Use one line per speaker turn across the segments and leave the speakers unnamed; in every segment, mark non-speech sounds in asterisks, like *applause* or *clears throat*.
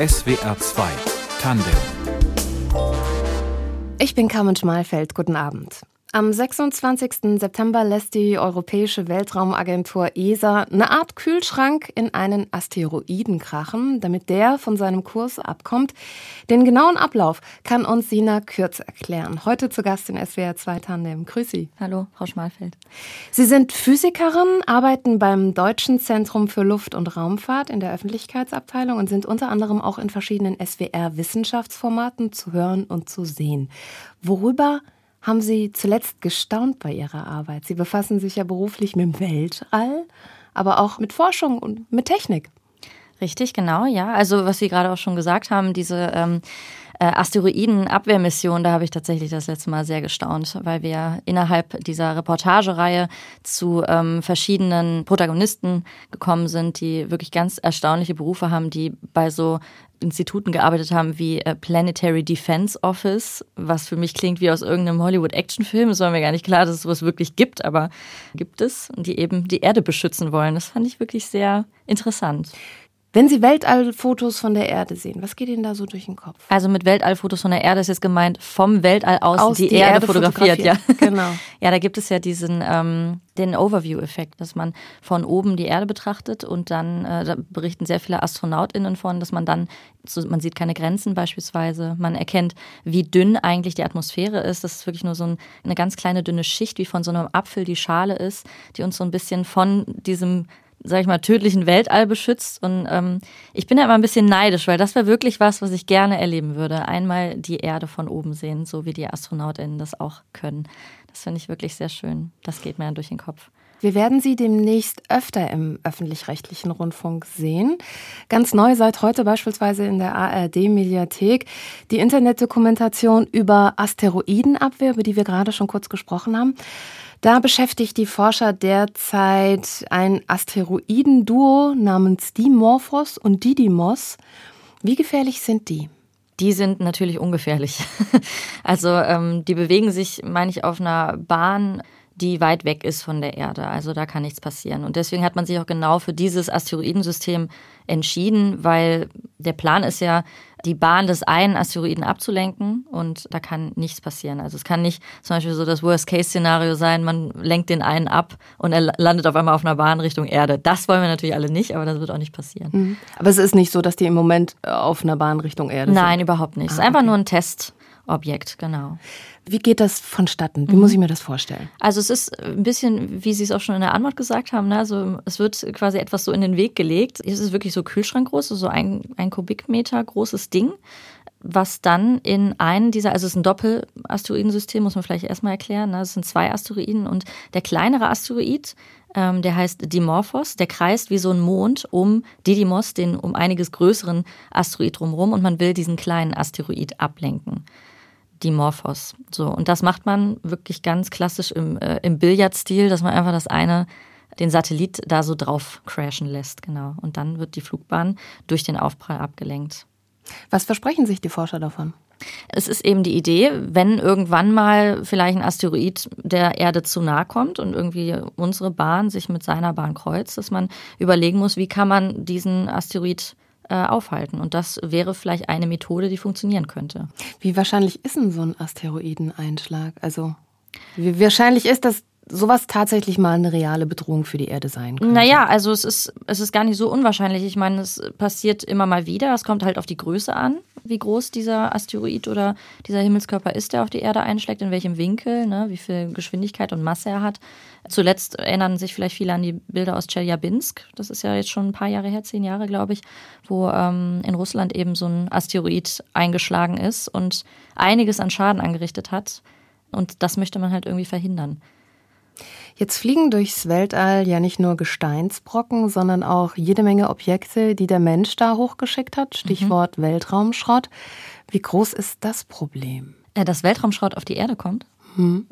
SWR 2 Tandem
Ich bin Carmen Schmalfeld. Guten Abend. Am 26. September lässt die Europäische Weltraumagentur ESA eine Art Kühlschrank in einen Asteroiden krachen, damit der von seinem Kurs abkommt. Den genauen Ablauf kann uns Sina Kürz erklären. Heute zu Gast in SWR 2 Tandem. Grüß Sie.
Hallo, Frau Schmalfeld.
Sie sind Physikerin, arbeiten beim Deutschen Zentrum für Luft- und Raumfahrt in der Öffentlichkeitsabteilung und sind unter anderem auch in verschiedenen SWR-Wissenschaftsformaten zu hören und zu sehen. Worüber haben Sie zuletzt gestaunt bei Ihrer Arbeit? Sie befassen sich ja beruflich mit dem Weltall, aber auch mit Forschung und mit Technik.
Richtig, genau, ja. Also was Sie gerade auch schon gesagt haben, diese ähm, äh, Asteroidenabwehrmission, da habe ich tatsächlich das letzte Mal sehr gestaunt, weil wir innerhalb dieser Reportagereihe zu ähm, verschiedenen Protagonisten gekommen sind, die wirklich ganz erstaunliche Berufe haben, die bei so Instituten gearbeitet haben wie äh, Planetary Defense Office, was für mich klingt wie aus irgendeinem Hollywood-Actionfilm. Es war mir gar nicht klar, dass es sowas wirklich gibt, aber gibt es, und die eben die Erde beschützen wollen. Das fand ich wirklich sehr interessant.
Wenn Sie Weltallfotos von der Erde sehen, was geht Ihnen da so durch den Kopf?
Also mit Weltallfotos von der Erde ist jetzt gemeint vom Weltall aus, aus die, die, Erde, Erde fotografiert. fotografiert. Ja, *laughs* genau. ja, da gibt es ja diesen ähm, den Overview-Effekt, dass man von oben die Erde betrachtet und dann äh, da berichten sehr viele AstronautInnen von, dass man dann, so, man sieht keine Grenzen beispielsweise, man erkennt, wie dünn eigentlich die Atmosphäre ist. Das ist wirklich nur so ein, eine ganz kleine dünne Schicht, wie von so einem Apfel die Schale ist, die uns so ein bisschen von diesem sag ich mal, tödlichen Weltall beschützt. Und ähm, ich bin da immer ein bisschen neidisch, weil das wäre wirklich was, was ich gerne erleben würde. Einmal die Erde von oben sehen, so wie die AstronautInnen das auch können. Das finde ich wirklich sehr schön. Das geht mir dann durch den Kopf.
Wir werden Sie demnächst öfter im öffentlich-rechtlichen Rundfunk sehen. Ganz neu seit heute beispielsweise in der ARD-Mediathek die Internetdokumentation über Asteroidenabwehr, über die wir gerade schon kurz gesprochen haben. Da beschäftigt die Forscher derzeit ein Asteroidenduo namens Dimorphos und Didymos. Wie gefährlich sind die?
Die sind natürlich ungefährlich. *laughs* also ähm, die bewegen sich, meine ich, auf einer Bahn, die weit weg ist von der Erde. Also da kann nichts passieren. Und deswegen hat man sich auch genau für dieses Asteroidensystem entschieden, weil der Plan ist ja, die Bahn des einen Asteroiden abzulenken und da kann nichts passieren. Also es kann nicht zum Beispiel so das Worst-Case-Szenario sein, man lenkt den einen ab und er landet auf einmal auf einer Bahn Richtung Erde. Das wollen wir natürlich alle nicht, aber das wird auch nicht passieren. Mhm.
Aber es ist nicht so, dass die im Moment auf einer Bahn Richtung Erde
sind?
Nein,
überhaupt nicht. Ah, es ist einfach okay. nur ein Test. Objekt, genau.
Wie geht das vonstatten? Wie mhm. muss ich mir das vorstellen?
Also es ist ein bisschen, wie Sie es auch schon in der Antwort gesagt haben, ne? also es wird quasi etwas so in den Weg gelegt. Es ist wirklich so Kühlschrankgroß, so ein, ein Kubikmeter großes Ding, was dann in einen dieser, also es ist ein Doppelasteroidensystem, muss man vielleicht erstmal erklären. Ne? Es sind zwei Asteroiden und der kleinere Asteroid, ähm, der heißt Dimorphos, der kreist wie so ein Mond um Didymos, den um einiges größeren Asteroid drumherum und man will diesen kleinen Asteroid ablenken die Morphos. So, und das macht man wirklich ganz klassisch im, äh, im Billardstil, dass man einfach das eine, den Satellit da so drauf crashen lässt, genau. Und dann wird die Flugbahn durch den Aufprall abgelenkt.
Was versprechen sich die Forscher davon?
Es ist eben die Idee, wenn irgendwann mal vielleicht ein Asteroid der Erde zu nahe kommt und irgendwie unsere Bahn sich mit seiner Bahn kreuzt, dass man überlegen muss, wie kann man diesen Asteroid äh, aufhalten. Und das wäre vielleicht eine Methode, die funktionieren könnte.
Wie wahrscheinlich ist denn so ein Asteroideneinschlag? Also wie wahrscheinlich ist das sowas tatsächlich mal eine reale Bedrohung für die Erde sein könnte?
Naja, also es ist, es ist gar nicht so unwahrscheinlich. Ich meine, es passiert immer mal wieder. Es kommt halt auf die Größe an, wie groß dieser Asteroid oder dieser Himmelskörper ist, der auf die Erde einschlägt, in welchem Winkel, ne, wie viel Geschwindigkeit und Masse er hat. Zuletzt erinnern sich vielleicht viele an die Bilder aus Chelyabinsk. Das ist ja jetzt schon ein paar Jahre her, zehn Jahre, glaube ich, wo ähm, in Russland eben so ein Asteroid eingeschlagen ist und einiges an Schaden angerichtet hat. Und das möchte man halt irgendwie verhindern.
Jetzt fliegen durchs Weltall ja nicht nur Gesteinsbrocken, sondern auch jede Menge Objekte, die der Mensch da hochgeschickt hat. Stichwort mhm. Weltraumschrott. Wie groß ist das Problem?
Dass Weltraumschrott auf die Erde kommt? Mhm.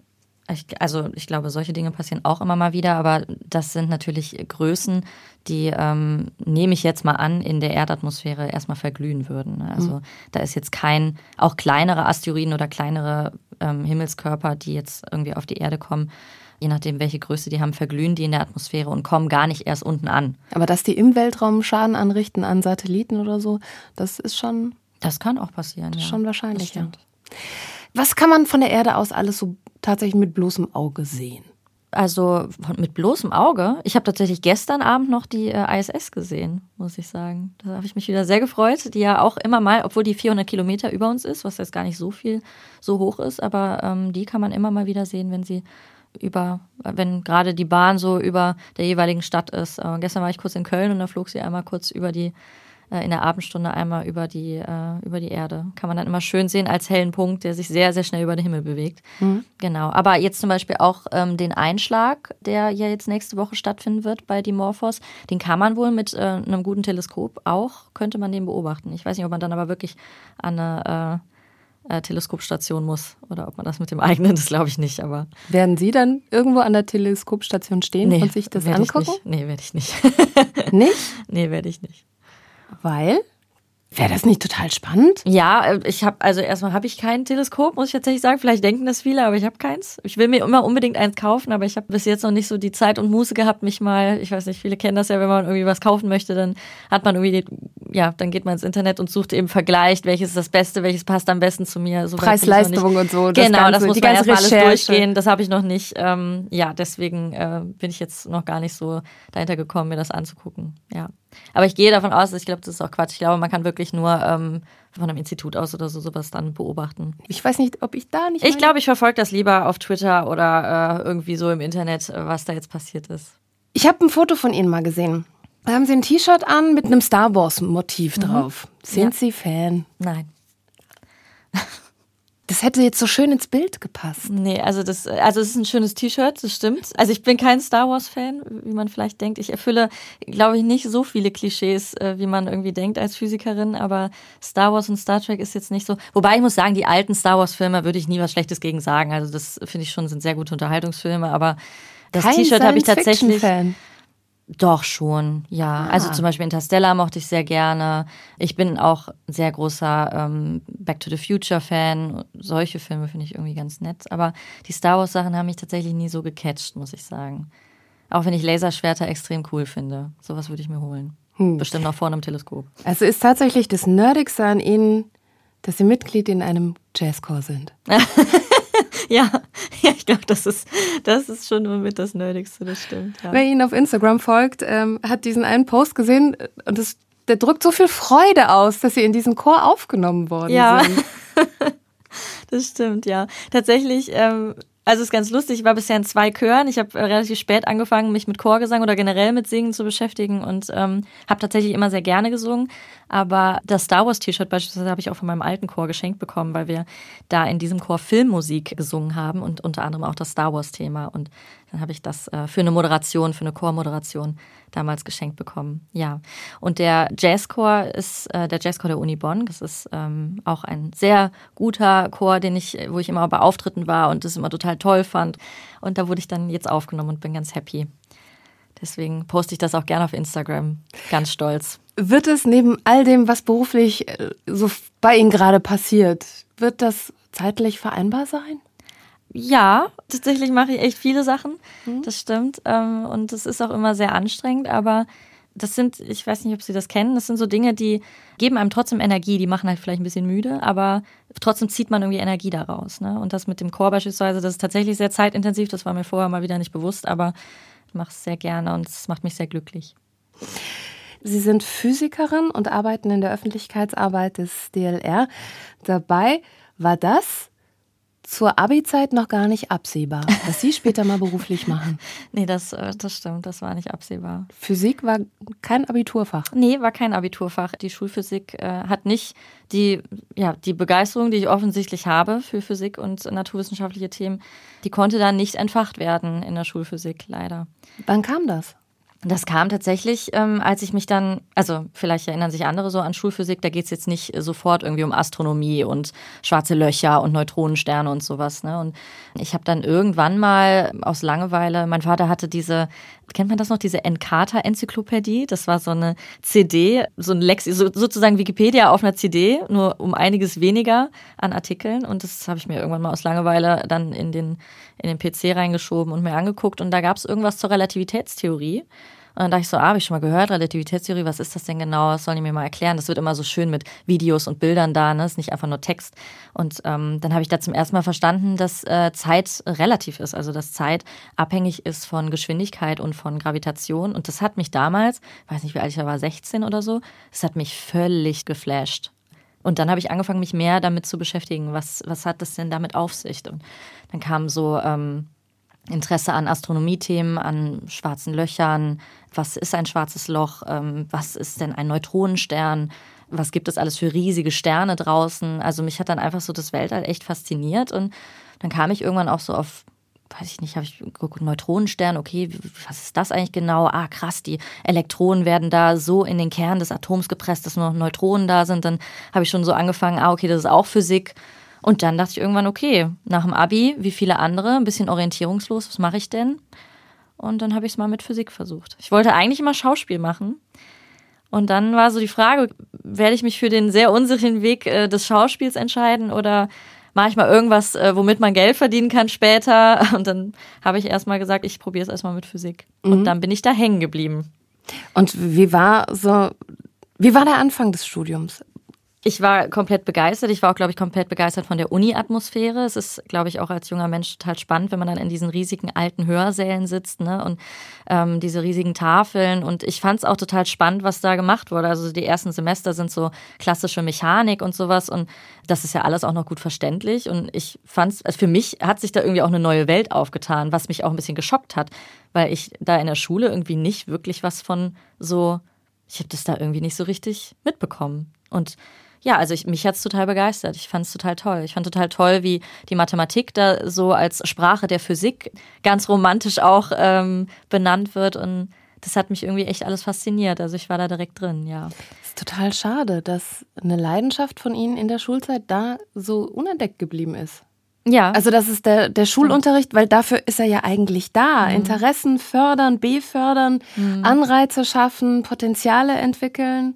Ich, also ich glaube, solche Dinge passieren auch immer mal wieder, aber das sind natürlich Größen, die, ähm, nehme ich jetzt mal an, in der Erdatmosphäre erstmal verglühen würden. Ne? Also mhm. da ist jetzt kein, auch kleinere Asteroiden oder kleinere ähm, Himmelskörper, die jetzt irgendwie auf die Erde kommen, je nachdem, welche Größe die haben, verglühen die in der Atmosphäre und kommen gar nicht erst unten an.
Aber dass die im Weltraum Schaden anrichten an Satelliten oder so, das ist schon.
Das kann auch passieren.
Das
ist
ja. schon wahrscheinlich, ja. Was kann man von der Erde aus alles so tatsächlich mit bloßem Auge sehen?
Also mit bloßem Auge. Ich habe tatsächlich gestern Abend noch die äh, ISS gesehen, muss ich sagen. Da habe ich mich wieder sehr gefreut, die ja auch immer mal, obwohl die 400 Kilometer über uns ist, was jetzt gar nicht so viel so hoch ist, aber ähm, die kann man immer mal wieder sehen, wenn sie über, wenn gerade die Bahn so über der jeweiligen Stadt ist. Äh, gestern war ich kurz in Köln und da flog sie einmal kurz über die äh, in der Abendstunde einmal über die, äh, über die Erde. Kann man dann immer schön sehen als hellen Punkt, der sich sehr, sehr schnell über den Himmel bewegt. Mhm. Genau. Aber jetzt zum Beispiel auch ähm, den Einschlag, der ja jetzt nächste Woche stattfinden wird bei Dimorphos, den kann man wohl mit äh, einem guten Teleskop auch, könnte man den beobachten. Ich weiß nicht, ob man dann aber wirklich an eine äh, äh, Teleskopstation muss oder ob man das mit dem eigenen, das glaube ich nicht, aber.
Werden Sie dann irgendwo an der Teleskopstation stehen nee, und sich das angucken?
Ich nicht. Nee, werde ich nicht.
nicht? *laughs*
Nee, werde ich nicht.
Weil? Wäre das nicht total spannend?
Ja, äh, ich habe also erstmal habe ich kein Teleskop, muss ich tatsächlich sagen. Vielleicht denken das viele, aber ich habe keins. Ich will mir immer unbedingt eins kaufen, aber ich habe bis jetzt noch nicht so die Zeit und Muße gehabt, mich mal, ich weiß nicht, viele kennen das ja, wenn man irgendwie was kaufen möchte, dann hat man irgendwie, ja, dann geht man ins Internet und sucht eben vergleicht, welches ist das Beste, welches passt am besten zu mir.
So Preis-Leistung und so.
Das genau, ganze, das muss man erstmal alles durchgehen. Das habe ich noch nicht. Ähm, ja, deswegen äh, bin ich jetzt noch gar nicht so dahinter gekommen, mir das anzugucken. Ja. Aber ich gehe davon aus, ich glaube, das ist auch Quatsch. Ich glaube, man kann wirklich nur ähm, von einem Institut aus oder so sowas dann beobachten.
Ich weiß nicht, ob ich da nicht.
Ich glaube, ich verfolge das lieber auf Twitter oder äh, irgendwie so im Internet, was da jetzt passiert ist.
Ich habe ein Foto von Ihnen mal gesehen. Da haben Sie ein T-Shirt an mit einem Star Wars-Motiv mhm. drauf. Sind ja. Sie Fan?
Nein. *laughs*
Das hätte jetzt so schön ins Bild gepasst.
Nee, also das, also es ist ein schönes T-Shirt, das stimmt. Also ich bin kein Star Wars-Fan, wie man vielleicht denkt. Ich erfülle, glaube ich, nicht so viele Klischees, äh, wie man irgendwie denkt als Physikerin, aber Star Wars und Star Trek ist jetzt nicht so. Wobei ich muss sagen, die alten Star Wars-Filme würde ich nie was Schlechtes gegen sagen. Also das finde ich schon, sind sehr gute Unterhaltungsfilme, aber das T-Shirt habe ich tatsächlich. Fan. Doch schon, ja. Ah. Also zum Beispiel Interstellar mochte ich sehr gerne. Ich bin auch ein sehr großer ähm, Back to the Future Fan. Solche Filme finde ich irgendwie ganz nett. Aber die Star Wars Sachen haben mich tatsächlich nie so gecatcht, muss ich sagen. Auch wenn ich Laserschwerter extrem cool finde. Sowas würde ich mir holen. Hm. Bestimmt auch vorne im Teleskop.
Also ist tatsächlich das Nerdigste an Ihnen, dass Sie Mitglied in einem Jazzchor sind. *laughs* *laughs*
ja, ja, ich glaube, das ist, das ist schon mit das Nerdigste, das stimmt. Ja.
Wer Ihnen auf Instagram folgt, ähm, hat diesen einen Post gesehen und das, der drückt so viel Freude aus, dass Sie in diesen Chor aufgenommen worden
ja.
sind. *laughs*
das stimmt, ja. Tatsächlich ähm, also es ist ganz lustig, ich war bisher in zwei Chören. Ich habe äh, relativ spät angefangen, mich mit Chorgesang oder generell mit Singen zu beschäftigen und ähm, habe tatsächlich immer sehr gerne gesungen. Aber das Star Wars T-Shirt beispielsweise habe ich auch von meinem alten Chor geschenkt bekommen, weil wir da in diesem Chor Filmmusik gesungen haben und unter anderem auch das Star Wars Thema. Und dann habe ich das äh, für eine Moderation, für eine Chormoderation damals geschenkt bekommen. Ja. Und der Jazzchor ist äh, der Jazzchor der Uni Bonn. Das ist ähm, auch ein sehr guter Chor, den ich, wo ich immer bei Auftritten war und das immer total toll fand. Und da wurde ich dann jetzt aufgenommen und bin ganz happy. Deswegen poste ich das auch gerne auf Instagram. Ganz stolz.
Wird es neben all dem, was beruflich äh, so bei Ihnen gerade passiert, wird das zeitlich vereinbar sein?
Ja, tatsächlich mache ich echt viele Sachen. Mhm. Das stimmt. Ähm, und es ist auch immer sehr anstrengend, aber das sind, ich weiß nicht, ob Sie das kennen, das sind so Dinge, die geben einem trotzdem Energie, die machen halt vielleicht ein bisschen müde, aber trotzdem zieht man irgendwie Energie daraus. Ne? Und das mit dem Chor beispielsweise, das ist tatsächlich sehr zeitintensiv, das war mir vorher mal wieder nicht bewusst, aber ich mache es sehr gerne und es macht mich sehr glücklich.
Sie sind Physikerin und arbeiten in der Öffentlichkeitsarbeit des DLR. Dabei war das zur Abi-Zeit noch gar nicht absehbar, was Sie später mal beruflich machen. *laughs*
Nee, das, äh, das stimmt, das war nicht absehbar.
Physik war kein Abiturfach?
Nee, war kein Abiturfach. Die Schulphysik äh, hat nicht die, ja, die Begeisterung, die ich offensichtlich habe für Physik und naturwissenschaftliche Themen, die konnte dann nicht entfacht werden in der Schulphysik, leider.
Wann kam das?
Das kam tatsächlich, ähm, als ich mich dann, also vielleicht erinnern sich andere so an Schulphysik, da geht es jetzt nicht sofort irgendwie um Astronomie und schwarze Löcher und Neutronensterne und sowas. Ne? Und ich habe dann irgendwann mal aus Langeweile, mein Vater hatte diese, kennt man das noch, diese Encarta-Enzyklopädie? Das war so eine CD, so ein Lex, so, sozusagen Wikipedia auf einer CD, nur um einiges weniger an Artikeln. Und das habe ich mir irgendwann mal aus Langeweile dann in den, in den PC reingeschoben und mir angeguckt. Und da gab es irgendwas zur Relativitätstheorie. Und dann dachte ich so, ah, habe ich schon mal gehört, Relativitätstheorie, was ist das denn genau? Was sollen die mir mal erklären? Das wird immer so schön mit Videos und Bildern da, ne? Ist nicht einfach nur Text. Und ähm, dann habe ich da zum ersten Mal verstanden, dass äh, Zeit relativ ist, also dass Zeit abhängig ist von Geschwindigkeit und von Gravitation. Und das hat mich damals, weiß nicht, wie alt ich war, 16 oder so, das hat mich völlig geflasht. Und dann habe ich angefangen, mich mehr damit zu beschäftigen. Was, was hat das denn damit auf sich? Und dann kam so ähm, Interesse an Astronomiethemen, an schwarzen Löchern. Was ist ein schwarzes Loch? Ähm, was ist denn ein Neutronenstern? Was gibt es alles für riesige Sterne draußen? Also mich hat dann einfach so das Weltall echt fasziniert und dann kam ich irgendwann auch so auf weiß ich nicht, habe ich geguckt, Neutronenstern, okay, was ist das eigentlich genau? Ah, krass, die Elektronen werden da so in den Kern des Atoms gepresst, dass nur noch Neutronen da sind. Dann habe ich schon so angefangen, ah, okay, das ist auch Physik. Und dann dachte ich irgendwann, okay, nach dem Abi, wie viele andere, ein bisschen orientierungslos, was mache ich denn? Und dann habe ich es mal mit Physik versucht. Ich wollte eigentlich immer Schauspiel machen. Und dann war so die Frage, werde ich mich für den sehr unsicheren Weg äh, des Schauspiels entscheiden oder mache ich mal irgendwas, äh, womit man Geld verdienen kann später? *laughs* Und dann habe ich erstmal gesagt, ich probiere es erstmal mit Physik. Mhm. Und dann bin ich da hängen geblieben.
Und wie war so, wie war der Anfang des Studiums?
Ich war komplett begeistert. Ich war auch, glaube ich, komplett begeistert von der Uni-Atmosphäre. Es ist, glaube ich, auch als junger Mensch total spannend, wenn man dann in diesen riesigen alten Hörsälen sitzt ne? und ähm, diese riesigen Tafeln. Und ich fand es auch total spannend, was da gemacht wurde. Also die ersten Semester sind so klassische Mechanik und sowas. Und das ist ja alles auch noch gut verständlich. Und ich fand es, also für mich hat sich da irgendwie auch eine neue Welt aufgetan, was mich auch ein bisschen geschockt hat, weil ich da in der Schule irgendwie nicht wirklich was von so, ich habe das da irgendwie nicht so richtig mitbekommen. Und ja, also ich, mich hat es total begeistert. Ich fand es total toll. Ich fand total toll, wie die Mathematik da so als Sprache der Physik ganz romantisch auch ähm, benannt wird. Und das hat mich irgendwie echt alles fasziniert. Also ich war da direkt drin, ja.
Es ist total schade, dass eine Leidenschaft von Ihnen in der Schulzeit da so unentdeckt geblieben ist.
Ja.
Also das ist der, der Schulunterricht, weil dafür ist er ja eigentlich da. Mhm. Interessen fördern, befördern, mhm. Anreize schaffen, Potenziale entwickeln.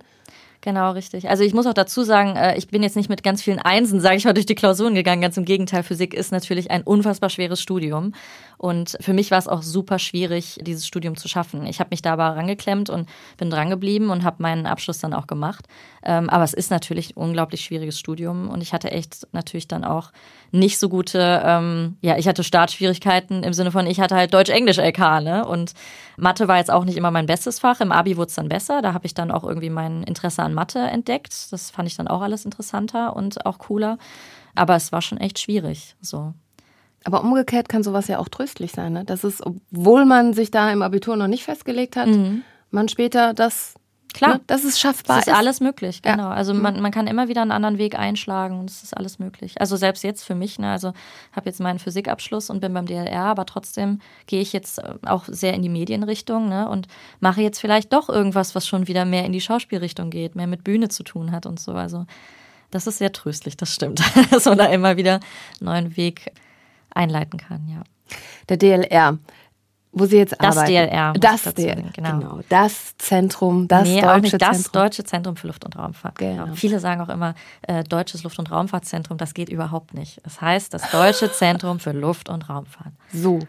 Genau, richtig. Also ich muss auch dazu sagen, äh, ich bin jetzt nicht mit ganz vielen Einsen, sage ich mal, durch die Klausuren gegangen. Ganz im Gegenteil, Physik ist natürlich ein unfassbar schweres Studium. Und für mich war es auch super schwierig, dieses Studium zu schaffen. Ich habe mich da aber rangeklemmt und bin drangeblieben und habe meinen Abschluss dann auch gemacht. Ähm, aber es ist natürlich ein unglaublich schwieriges Studium und ich hatte echt natürlich dann auch nicht so gute, ähm, ja, ich hatte Startschwierigkeiten im Sinne von, ich hatte halt Deutsch-Englisch-LK, ne? Und Mathe war jetzt auch nicht immer mein bestes Fach. Im Abi wurde es dann besser. Da habe ich dann auch irgendwie mein Interesse an Mathe entdeckt. Das fand ich dann auch alles interessanter und auch cooler. Aber es war schon echt schwierig. So.
Aber umgekehrt kann sowas ja auch tröstlich sein, ne? dass es, obwohl man sich da im Abitur noch nicht festgelegt hat, mhm. man später das
Klar,
ne, dass es schaffbar
ist.
ist
alles möglich, genau. Ja. Also man, mhm. man kann immer wieder einen anderen Weg einschlagen und es ist alles möglich. Also selbst jetzt für mich, ne, also habe jetzt meinen Physikabschluss und bin beim DLR, aber trotzdem gehe ich jetzt äh, auch sehr in die Medienrichtung ne, und mache jetzt vielleicht doch irgendwas, was schon wieder mehr in die Schauspielrichtung geht, mehr mit Bühne zu tun hat und so. Also das ist sehr tröstlich, das stimmt, *laughs* dass man da immer wieder einen neuen Weg einleiten kann, ja.
Der DLR, wo Sie jetzt
das
arbeiten.
DLR.
Das DLR, genau. genau. Das Zentrum, das nee, deutsche
auch nicht das
Zentrum.
Deutsche Zentrum für Luft- und Raumfahrt. Genau. genau. Viele sagen auch immer, äh, Deutsches Luft- und Raumfahrtzentrum, das geht überhaupt nicht. Es das heißt das Deutsche *laughs* Zentrum für Luft- und Raumfahrt.
So.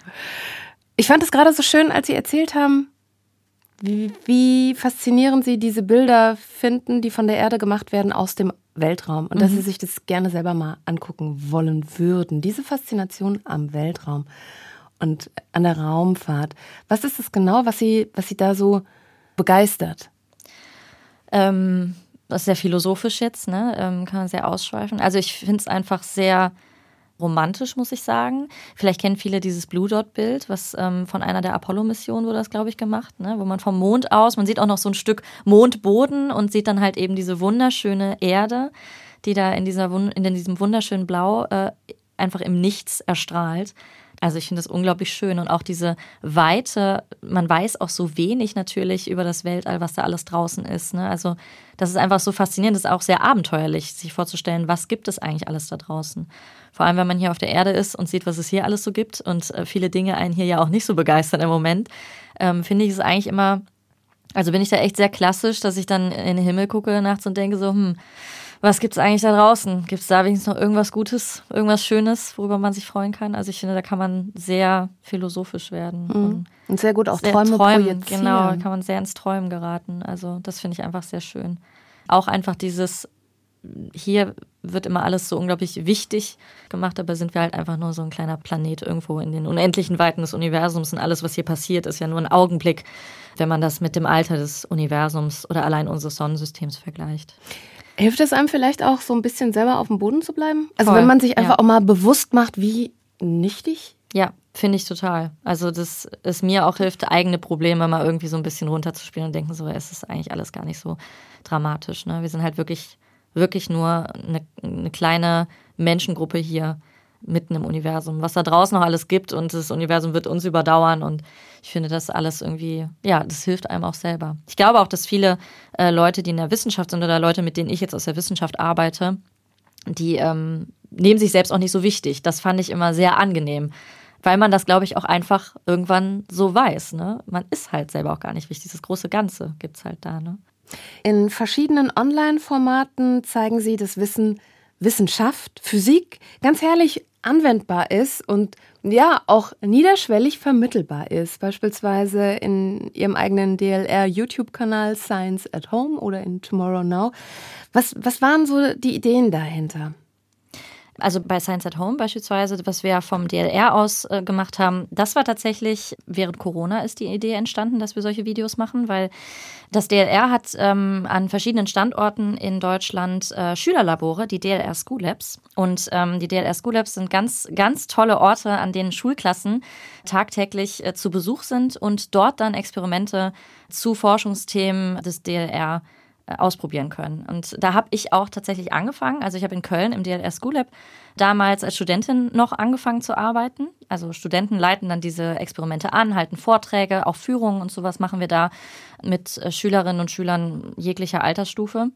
Ich fand es gerade so schön, als Sie erzählt haben, wie, wie faszinierend Sie diese Bilder finden, die von der Erde gemacht werden aus dem Weltraum und mhm. dass Sie sich das gerne selber mal angucken wollen würden. Diese Faszination am Weltraum und an der Raumfahrt. Was ist es genau, was Sie, was Sie da so begeistert?
Ähm, das ist sehr philosophisch jetzt, ne? Ähm, kann man sehr ausschweifen. Also ich finde es einfach sehr romantisch, muss ich sagen. Vielleicht kennen viele dieses Blue Dot-Bild, was ähm, von einer der Apollo-Missionen wurde das, glaube ich, gemacht, ne? wo man vom Mond aus, man sieht auch noch so ein Stück Mondboden und sieht dann halt eben diese wunderschöne Erde, die da in, dieser, in diesem wunderschönen Blau äh, einfach im Nichts erstrahlt. Also ich finde das unglaublich schön und auch diese Weite, man weiß auch so wenig natürlich über das Weltall, was da alles draußen ist. Ne? Also das ist einfach so faszinierend, das ist auch sehr abenteuerlich, sich vorzustellen, was gibt es eigentlich alles da draußen. Vor allem, wenn man hier auf der Erde ist und sieht, was es hier alles so gibt und äh, viele Dinge einen hier ja auch nicht so begeistern im Moment, ähm, finde ich es eigentlich immer, also bin ich da echt sehr klassisch, dass ich dann in den Himmel gucke nachts und denke so, hm, was gibt es eigentlich da draußen? Gibt es da wenigstens noch irgendwas Gutes, irgendwas Schönes, worüber man sich freuen kann? Also ich finde, da kann man sehr philosophisch werden.
Mhm. Und, und, sehr gut auch sehr Träume träumen. Projizieren.
Genau, da kann man sehr ins Träumen geraten. Also das finde ich einfach sehr schön. Auch einfach dieses, hier wird immer alles so unglaublich wichtig gemacht, aber sind wir halt einfach nur so ein kleiner Planet irgendwo in den unendlichen Weiten des Universums und alles, was hier passiert, ist ja nur ein Augenblick, wenn man das mit dem Alter des Universums oder allein unseres Sonnensystems vergleicht.
Hilft es einem vielleicht auch so ein bisschen selber auf dem Boden zu bleiben? Also Voll, wenn man sich einfach ja. auch mal bewusst macht, wie nichtig?
Ja, finde ich total. Also dass es mir auch hilft, eigene Probleme mal irgendwie so ein bisschen runterzuspielen und denken so, es ist eigentlich alles gar nicht so dramatisch. Ne? Wir sind halt wirklich, wirklich nur eine, eine kleine Menschengruppe hier mitten im Universum, was da draußen noch alles gibt und das Universum wird uns überdauern und ich finde das alles irgendwie, ja, das hilft einem auch selber. Ich glaube auch, dass viele äh, Leute, die in der Wissenschaft sind oder Leute, mit denen ich jetzt aus der Wissenschaft arbeite, die ähm, nehmen sich selbst auch nicht so wichtig. Das fand ich immer sehr angenehm, weil man das, glaube ich, auch einfach irgendwann so weiß. Ne? Man ist halt selber auch gar nicht wichtig. Das große Ganze gibt es halt da. Ne?
In verschiedenen Online-Formaten zeigen Sie das Wissen Wissenschaft, Physik ganz herrlich anwendbar ist und ja auch niederschwellig vermittelbar ist. Beispielsweise in Ihrem eigenen DLR-YouTube-Kanal Science at Home oder in Tomorrow Now. Was, was waren so die Ideen dahinter?
Also bei Science at Home beispielsweise, was wir vom DLR aus äh, gemacht haben, das war tatsächlich während Corona ist die Idee entstanden, dass wir solche Videos machen, weil das DLR hat ähm, an verschiedenen Standorten in Deutschland äh, Schülerlabore, die DLR School Labs. Und ähm, die DLR School Labs sind ganz, ganz tolle Orte, an denen Schulklassen tagtäglich äh, zu Besuch sind und dort dann Experimente zu Forschungsthemen des DLR ausprobieren können. Und da habe ich auch tatsächlich angefangen. Also ich habe in Köln im DLR School Lab damals als Studentin noch angefangen zu arbeiten. Also Studenten leiten dann diese Experimente an, halten Vorträge, auch Führungen und sowas machen wir da mit äh, Schülerinnen und Schülern jeglicher Altersstufe.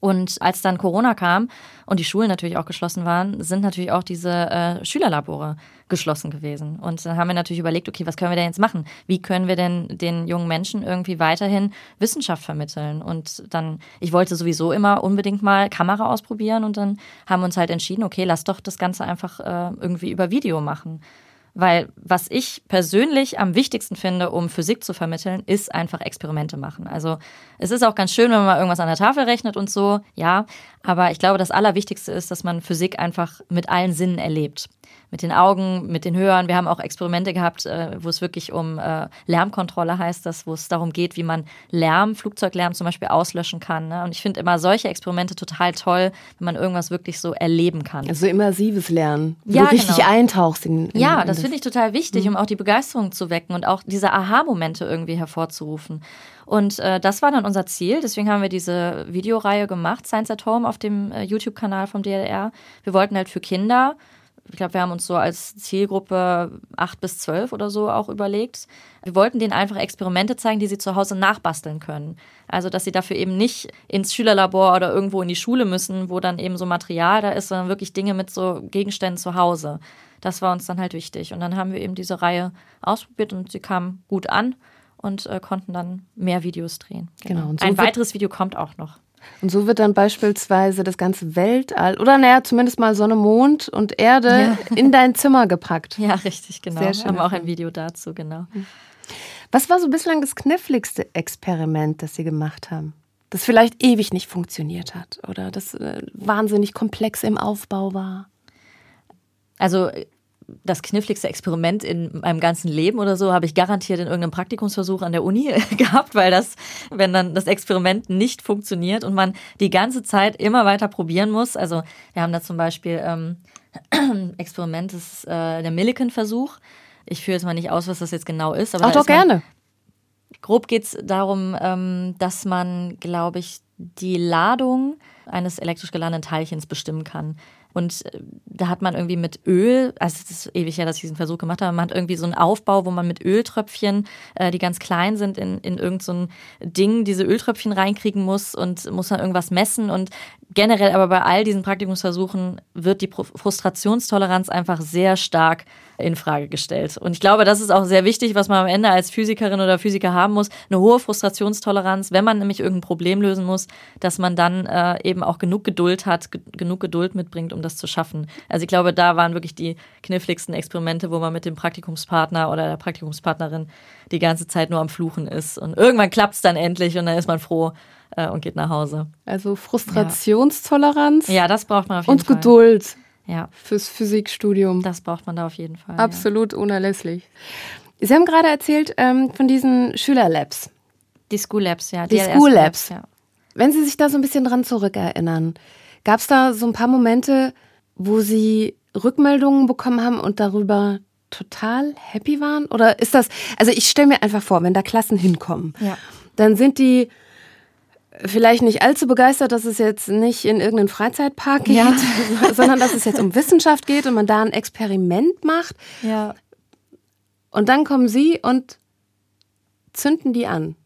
Und als dann Corona kam und die Schulen natürlich auch geschlossen waren, sind natürlich auch diese äh, Schülerlabore geschlossen gewesen. Und dann haben wir natürlich überlegt, okay, was können wir denn jetzt machen? Wie können wir denn den jungen Menschen irgendwie weiterhin Wissenschaft vermitteln? Und dann, ich wollte sowieso immer unbedingt mal Kamera ausprobieren und dann haben wir uns halt entschieden, okay, lass doch das Ganze einfach äh, irgendwie über Video machen. Weil was ich persönlich am wichtigsten finde, um Physik zu vermitteln, ist einfach Experimente machen. Also es ist auch ganz schön, wenn man mal irgendwas an der Tafel rechnet und so, ja. Aber ich glaube, das Allerwichtigste ist, dass man Physik einfach mit allen Sinnen erlebt mit den Augen, mit den Hörern. Wir haben auch Experimente gehabt, äh, wo es wirklich um äh, Lärmkontrolle heißt, das, wo es darum geht, wie man Lärm, Flugzeuglärm zum Beispiel auslöschen kann. Ne? Und ich finde immer solche Experimente total toll, wenn man irgendwas wirklich so erleben kann.
Also immersives Lernen, wo ja, du richtig genau. eintauchst. In,
in, ja, in das, das finde ich total wichtig, mhm. um auch die Begeisterung zu wecken und auch diese Aha-Momente irgendwie hervorzurufen. Und äh, das war dann unser Ziel. Deswegen haben wir diese Videoreihe gemacht, Science at Home, auf dem äh, YouTube-Kanal vom DLR. Wir wollten halt für Kinder ich glaube, wir haben uns so als Zielgruppe acht bis zwölf oder so auch überlegt. Wir wollten denen einfach Experimente zeigen, die sie zu Hause nachbasteln können. Also, dass sie dafür eben nicht ins Schülerlabor oder irgendwo in die Schule müssen, wo dann eben so Material da ist, sondern wirklich Dinge mit so Gegenständen zu Hause. Das war uns dann halt wichtig. Und dann haben wir eben diese Reihe ausprobiert und sie kam gut an und äh, konnten dann mehr Videos drehen. Genau. genau. So Ein weiteres Video kommt auch noch.
Und so wird dann beispielsweise das ganze Weltall oder naja, zumindest mal Sonne, Mond und Erde ja. in dein Zimmer gepackt.
Ja, richtig, genau. Sehr schön. Haben wir auch ein Video dazu, genau.
Was war so bislang das kniffligste Experiment, das Sie gemacht haben? Das vielleicht ewig nicht funktioniert hat oder das äh, wahnsinnig komplex im Aufbau war?
Also das kniffligste Experiment in meinem ganzen Leben oder so habe ich garantiert in irgendeinem Praktikumsversuch an der Uni *laughs* gehabt, weil das, wenn dann das Experiment nicht funktioniert und man die ganze Zeit immer weiter probieren muss. Also wir haben da zum Beispiel ähm, *clears throat* Experiment, das ist äh, der Millikan-Versuch. Ich führe jetzt mal nicht aus, was das jetzt genau ist.
Aber Ach doch, gerne.
Grob geht es darum, ähm, dass man, glaube ich, die Ladung eines elektrisch geladenen Teilchens bestimmen kann Und äh, da hat man irgendwie mit Öl, also es ist ewig her, dass ich diesen Versuch gemacht habe, man hat irgendwie so einen Aufbau, wo man mit Öltröpfchen, äh, die ganz klein sind, in, in irgendein so Ding diese Öltröpfchen reinkriegen muss und muss dann irgendwas messen. Und generell aber bei all diesen Praktikumsversuchen wird die Frustrationstoleranz einfach sehr stark in Frage gestellt. Und ich glaube, das ist auch sehr wichtig, was man am Ende als Physikerin oder Physiker haben muss. Eine hohe Frustrationstoleranz, wenn man nämlich irgendein Problem lösen muss, dass man dann äh, eben auch genug Geduld hat, genug Geduld mitbringt, um das zu schaffen. Also ich glaube, da waren wirklich die kniffligsten Experimente, wo man mit dem Praktikumspartner oder der Praktikumspartnerin die ganze Zeit nur am Fluchen ist. Und irgendwann klappt es dann endlich und dann ist man froh, äh, und geht nach Hause.
Also Frustrationstoleranz.
Ja, das braucht man auf jeden
und Fall. Und Geduld.
Ja.
Fürs Physikstudium.
Das braucht man da auf jeden Fall.
Absolut ja. unerlässlich. Sie haben gerade erzählt ähm, von diesen Schülerlabs.
Die School Labs, ja.
Die, die School Labs. Ja. Wenn Sie sich da so ein bisschen dran zurückerinnern, gab es da so ein paar Momente, wo Sie Rückmeldungen bekommen haben und darüber total happy waren? Oder ist das, also ich stelle mir einfach vor, wenn da Klassen hinkommen,
ja.
dann sind die vielleicht nicht allzu begeistert, dass es jetzt nicht in irgendeinen Freizeitpark geht, ja. *laughs* sondern dass es jetzt um Wissenschaft geht und man da ein Experiment macht.
Ja.
Und dann kommen sie und zünden die an.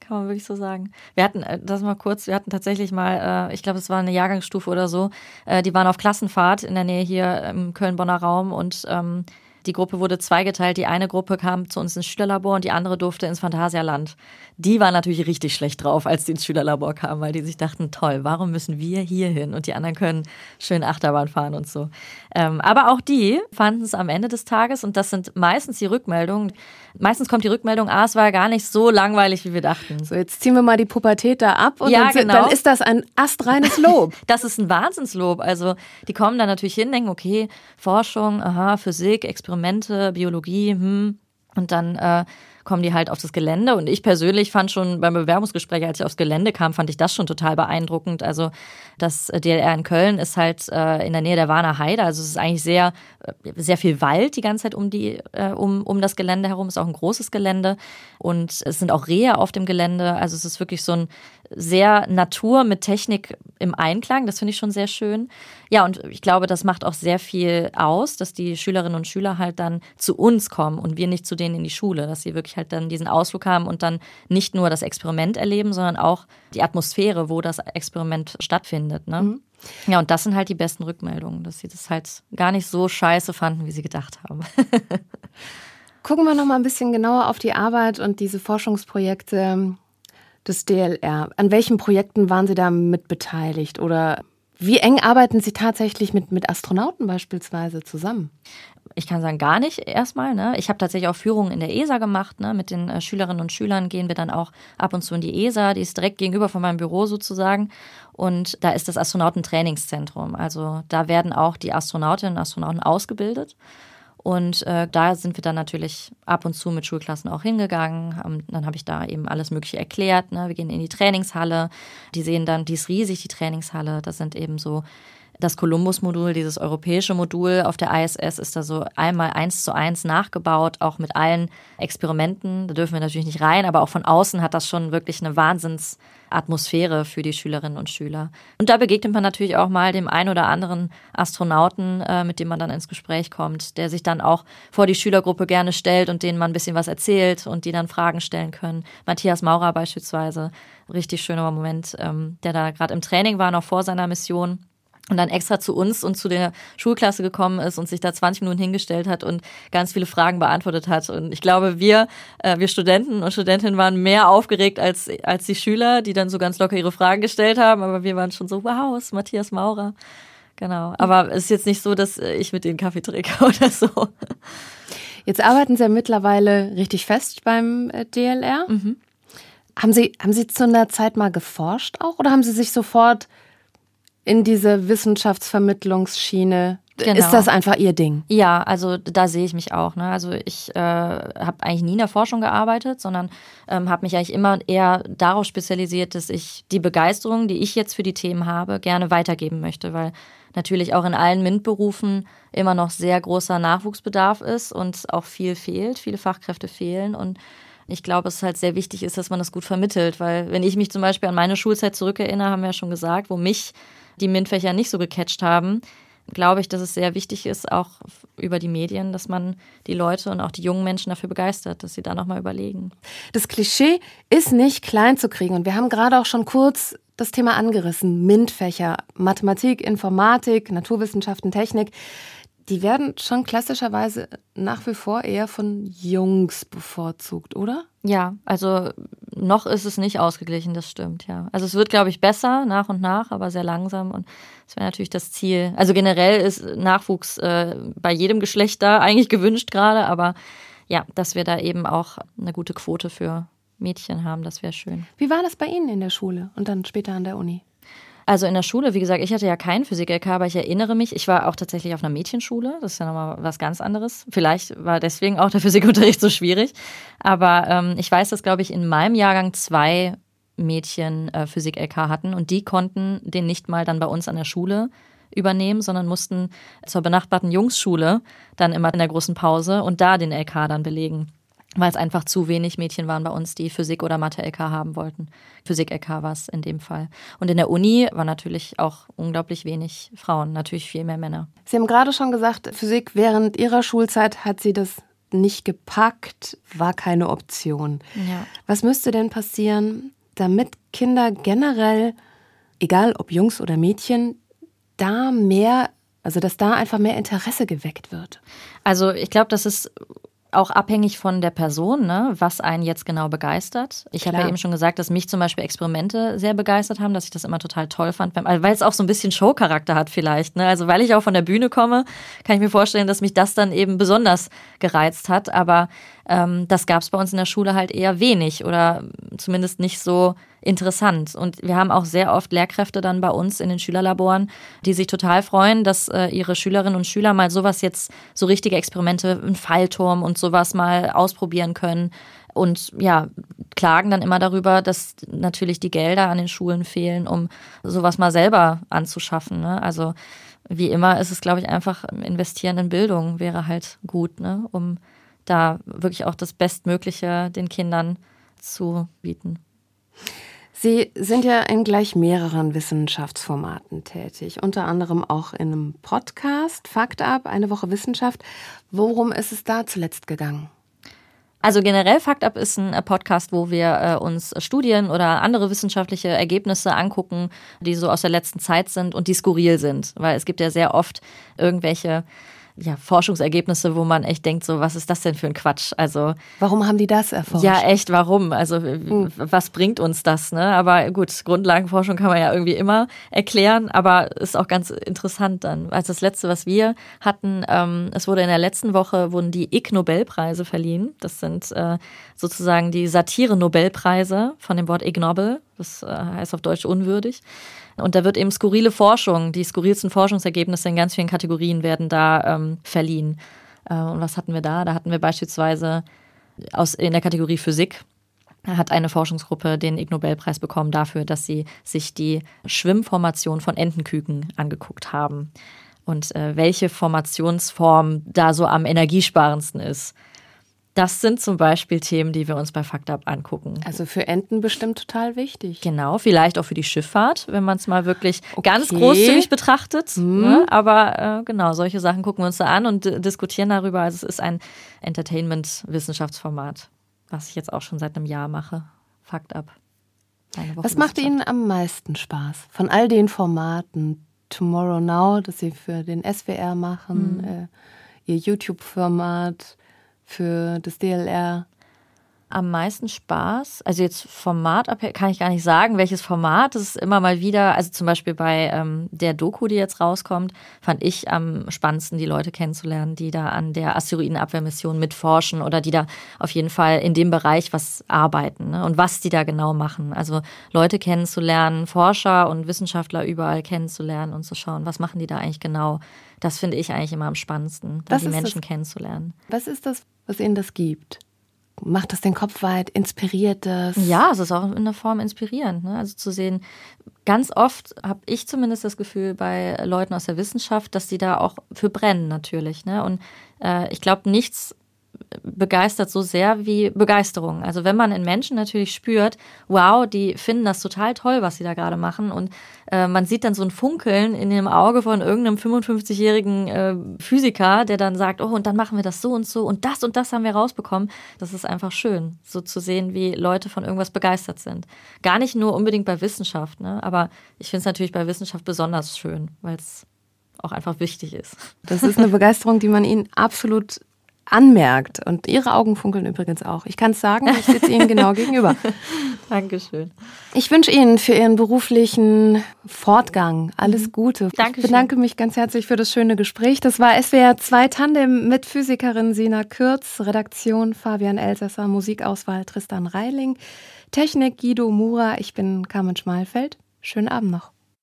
Kann man wirklich so sagen. Wir hatten, äh, das mal kurz, wir hatten tatsächlich mal, äh, ich glaube, es war eine Jahrgangsstufe oder so, äh, die waren auf Klassenfahrt in der Nähe hier im Köln-Bonner Raum und ähm, die Gruppe wurde zweigeteilt. Die eine Gruppe kam zu uns ins Schülerlabor und die andere durfte ins Phantasialand. Die waren natürlich richtig schlecht drauf, als die ins Schülerlabor kamen, weil die sich dachten, toll, warum müssen wir hier hin? Und die anderen können schön Achterbahn fahren und so. Ähm, aber auch die fanden es am Ende des Tages, und das sind meistens die Rückmeldungen, meistens kommt die Rückmeldung, ah, es war gar nicht so langweilig, wie wir dachten.
So, jetzt ziehen wir mal die Pubertät da ab und
ja,
dann,
genau.
dann ist das ein astreines Lob. *laughs*
das ist ein Wahnsinnslob. Also die kommen dann natürlich hin, denken, okay, Forschung, aha, Physik, Experimente, Biologie, hm. Und dann äh, kommen die halt auf das Gelände. Und ich persönlich fand schon beim Bewerbungsgespräch, als ich aufs Gelände kam, fand ich das schon total beeindruckend. Also das DLR in Köln ist halt äh, in der Nähe der Warner Heide. Also es ist eigentlich sehr, äh, sehr viel Wald die ganze Zeit um, die, äh, um, um das Gelände herum. Es ist auch ein großes Gelände. Und es sind auch Rehe auf dem Gelände. Also es ist wirklich so ein sehr Natur mit Technik im Einklang. Das finde ich schon sehr schön. Ja, und ich glaube, das macht auch sehr viel aus, dass die Schülerinnen und Schüler halt dann zu uns kommen und wir nicht zu denen in die Schule, dass sie wirklich halt dann diesen Ausflug haben und dann nicht nur das Experiment erleben, sondern auch die Atmosphäre, wo das Experiment stattfindet. Ne? Mhm. Ja, und das sind halt die besten Rückmeldungen, dass sie das halt gar nicht so scheiße fanden, wie sie gedacht haben. *laughs*
Gucken wir noch mal ein bisschen genauer auf die Arbeit und diese Forschungsprojekte des DLR. An welchen Projekten waren Sie da mit beteiligt oder wie eng arbeiten Sie tatsächlich mit, mit Astronauten beispielsweise zusammen?
Ich kann sagen, gar nicht erstmal. Ne? Ich habe tatsächlich auch Führungen in der ESA gemacht. Ne? Mit den äh, Schülerinnen und Schülern gehen wir dann auch ab und zu in die ESA. Die ist direkt gegenüber von meinem Büro sozusagen. Und da ist das Astronautentrainingszentrum. Also da werden auch die Astronautinnen und Astronauten ausgebildet. Und äh, da sind wir dann natürlich ab und zu mit Schulklassen auch hingegangen. Haben, dann habe ich da eben alles Mögliche erklärt. Ne? Wir gehen in die Trainingshalle. Die sehen dann, die ist riesig, die Trainingshalle. Das sind eben so das Columbus-Modul, dieses europäische Modul auf der ISS ist da so einmal eins zu eins nachgebaut, auch mit allen Experimenten. Da dürfen wir natürlich nicht rein, aber auch von außen hat das schon wirklich eine Wahnsinnsatmosphäre für die Schülerinnen und Schüler. Und da begegnet man natürlich auch mal dem einen oder anderen Astronauten, äh, mit dem man dann ins Gespräch kommt, der sich dann auch vor die Schülergruppe gerne stellt und denen man ein bisschen was erzählt und die dann Fragen stellen können. Matthias Maurer beispielsweise, richtig schöner Moment, ähm, der da gerade im Training war, noch vor seiner Mission und dann extra zu uns und zu der Schulklasse gekommen ist und sich da 20 Minuten hingestellt hat und ganz viele Fragen beantwortet hat. Und ich glaube, wir, äh, wir Studenten und Studentinnen waren mehr aufgeregt als, als die Schüler, die dann so ganz locker ihre Fragen gestellt haben. Aber wir waren schon so, wow, ist Matthias Maurer. Genau. Aber es ist jetzt nicht so, dass ich mit denen Kaffee trinke *laughs* oder so.
Jetzt arbeiten Sie ja mittlerweile richtig fest beim äh, DLR. Mhm. Haben Sie, haben Sie zu einer Zeit mal geforscht auch oder haben Sie sich sofort in diese Wissenschaftsvermittlungsschiene Genau. Ist das einfach Ihr Ding?
Ja, also da sehe ich mich auch. Ne? Also ich äh, habe eigentlich nie in der Forschung gearbeitet, sondern ähm, habe mich eigentlich immer eher darauf spezialisiert, dass ich die Begeisterung, die ich jetzt für die Themen habe, gerne weitergeben möchte, weil natürlich auch in allen MINT-Berufen immer noch sehr großer Nachwuchsbedarf ist und auch viel fehlt, viele Fachkräfte fehlen und ich glaube, es halt sehr wichtig ist, dass man das gut vermittelt, weil wenn ich mich zum Beispiel an meine Schulzeit zurückerinnere, haben wir ja schon gesagt, wo mich die MINT-Fächer nicht so gecatcht haben, glaube ich, dass es sehr wichtig ist, auch über die Medien, dass man die Leute und auch die jungen Menschen dafür begeistert, dass sie da nochmal überlegen.
Das Klischee ist nicht klein zu kriegen. Und wir haben gerade auch schon kurz das Thema angerissen. MINT-Fächer, Mathematik, Informatik, Naturwissenschaften, Technik die werden schon klassischerweise nach wie vor eher von Jungs bevorzugt, oder?
Ja, also noch ist es nicht ausgeglichen, das stimmt, ja. Also es wird, glaube ich, besser nach und nach, aber sehr langsam und das wäre natürlich das Ziel. Also generell ist Nachwuchs äh, bei jedem Geschlecht da eigentlich gewünscht gerade, aber ja, dass wir da eben auch eine gute Quote für Mädchen haben, das wäre schön.
Wie war das bei Ihnen in der Schule und dann später an der Uni?
Also in der Schule, wie gesagt, ich hatte ja keinen Physik-LK, aber ich erinnere mich, ich war auch tatsächlich auf einer Mädchenschule. Das ist ja nochmal was ganz anderes. Vielleicht war deswegen auch der Physikunterricht so schwierig. Aber ähm, ich weiß, dass, glaube ich, in meinem Jahrgang zwei Mädchen äh, Physik-LK hatten und die konnten den nicht mal dann bei uns an der Schule übernehmen, sondern mussten zur benachbarten Jungsschule dann immer in der großen Pause und da den LK dann belegen weil es einfach zu wenig Mädchen waren bei uns, die Physik oder Mathe-LK haben wollten. Physik-LK war es in dem Fall. Und in der Uni war natürlich auch unglaublich wenig Frauen, natürlich viel mehr Männer.
Sie haben gerade schon gesagt, Physik während Ihrer Schulzeit hat Sie das nicht gepackt, war keine Option.
Ja.
Was müsste denn passieren, damit Kinder generell, egal ob Jungs oder Mädchen, da mehr, also dass da einfach mehr Interesse geweckt wird?
Also ich glaube, das ist auch abhängig von der Person, ne, was einen jetzt genau begeistert. Ich habe ja eben schon gesagt, dass mich zum Beispiel Experimente sehr begeistert haben, dass ich das immer total toll fand, weil es auch so ein bisschen Showcharakter hat vielleicht. Ne? Also weil ich auch von der Bühne komme, kann ich mir vorstellen, dass mich das dann eben besonders gereizt hat. Aber ähm, das gab es bei uns in der Schule halt eher wenig oder zumindest nicht so interessant. Und wir haben auch sehr oft Lehrkräfte dann bei uns in den Schülerlaboren, die sich total freuen, dass äh, ihre Schülerinnen und Schüler mal sowas jetzt, so richtige Experimente, einen Fallturm und sowas mal ausprobieren können. Und ja, klagen dann immer darüber, dass natürlich die Gelder an den Schulen fehlen, um sowas mal selber anzuschaffen. Ne? Also wie immer ist es, glaube ich, einfach investieren in Bildung wäre halt gut, ne? um da wirklich auch das Bestmögliche den Kindern zu bieten.
Sie sind ja in gleich mehreren Wissenschaftsformaten tätig, unter anderem auch in einem Podcast, Fakt ab, eine Woche Wissenschaft. Worum ist es da zuletzt gegangen?
Also generell Fakt ab ist ein Podcast, wo wir äh, uns Studien oder andere wissenschaftliche Ergebnisse angucken, die so aus der letzten Zeit sind und die skurril sind, weil es gibt ja sehr oft irgendwelche ja, Forschungsergebnisse, wo man echt denkt, so, was ist das denn für ein Quatsch? Also.
Warum haben die das erforscht?
Ja, echt, warum? Also, hm. was bringt uns das, ne? Aber gut, Grundlagenforschung kann man ja irgendwie immer erklären, aber ist auch ganz interessant dann. Als das letzte, was wir hatten, ähm, es wurde in der letzten Woche, wurden die Ig Nobelpreise verliehen. Das sind äh, sozusagen die Satire-Nobelpreise von dem Wort Ignoble. Das äh, heißt auf Deutsch unwürdig. Und da wird eben skurrile Forschung, die skurrilsten Forschungsergebnisse in ganz vielen Kategorien werden da ähm, verliehen. Äh, und was hatten wir da? Da hatten wir beispielsweise aus, in der Kategorie Physik hat eine Forschungsgruppe den Ig Nobelpreis bekommen dafür, dass sie sich die Schwimmformation von Entenküken angeguckt haben und äh, welche Formationsform da so am energiesparendsten ist. Das sind zum Beispiel Themen, die wir uns bei Fakt Up angucken.
Also für Enten bestimmt total wichtig.
Genau, vielleicht auch für die Schifffahrt, wenn man es mal wirklich okay. ganz großzügig betrachtet. Mhm. Ne? Aber äh, genau, solche Sachen gucken wir uns da an und diskutieren darüber. Also es ist ein Entertainment-Wissenschaftsformat, was ich jetzt auch schon seit einem Jahr mache. Fakt Up.
Was macht Ihnen am meisten Spaß von all den Formaten? Tomorrow Now, das Sie für den SWR machen, mhm. äh, Ihr YouTube-Format für das DLR?
Am meisten Spaß, also jetzt Format kann ich gar nicht sagen, welches Format. Das ist immer mal wieder, also zum Beispiel bei ähm, der Doku, die jetzt rauskommt, fand ich am spannendsten, die Leute kennenzulernen, die da an der Asteroidenabwehrmission mitforschen oder die da auf jeden Fall in dem Bereich was arbeiten ne? und was die da genau machen. Also Leute kennenzulernen, Forscher und Wissenschaftler überall kennenzulernen und zu schauen, was machen die da eigentlich genau. Das finde ich eigentlich immer am spannendsten, da die Menschen das? kennenzulernen.
Was ist das, was ihnen das gibt? Macht das den Kopf weit? Inspiriert das?
Ja, es ist auch in einer Form inspirierend. Ne? Also zu sehen, ganz oft habe ich zumindest das Gefühl bei Leuten aus der Wissenschaft, dass sie da auch für brennen natürlich. Ne? Und äh, ich glaube, nichts begeistert so sehr wie Begeisterung. Also wenn man in Menschen natürlich spürt, wow, die finden das total toll, was sie da gerade machen und äh, man sieht dann so ein Funkeln in dem Auge von irgendeinem 55-jährigen äh, Physiker, der dann sagt, oh, und dann machen wir das so und so und das und das haben wir rausbekommen. Das ist einfach schön, so zu sehen, wie Leute von irgendwas begeistert sind. Gar nicht nur unbedingt bei Wissenschaft, ne? aber ich finde es natürlich bei Wissenschaft besonders schön, weil es auch einfach wichtig ist.
Das ist eine Begeisterung, die man ihnen absolut anmerkt. Und Ihre Augen funkeln übrigens auch. Ich kann es sagen, ich sitze Ihnen genau *laughs* gegenüber.
Dankeschön.
Ich wünsche Ihnen für Ihren beruflichen Fortgang alles mhm. Gute.
Dankeschön.
Ich bedanke mich ganz herzlich für das schöne Gespräch. Das war SWR 2 Tandem mit Physikerin Sina Kürz, Redaktion Fabian Elsasser, Musikauswahl Tristan Reiling, Technik Guido Mura. Ich bin Carmen Schmalfeld. Schönen Abend noch.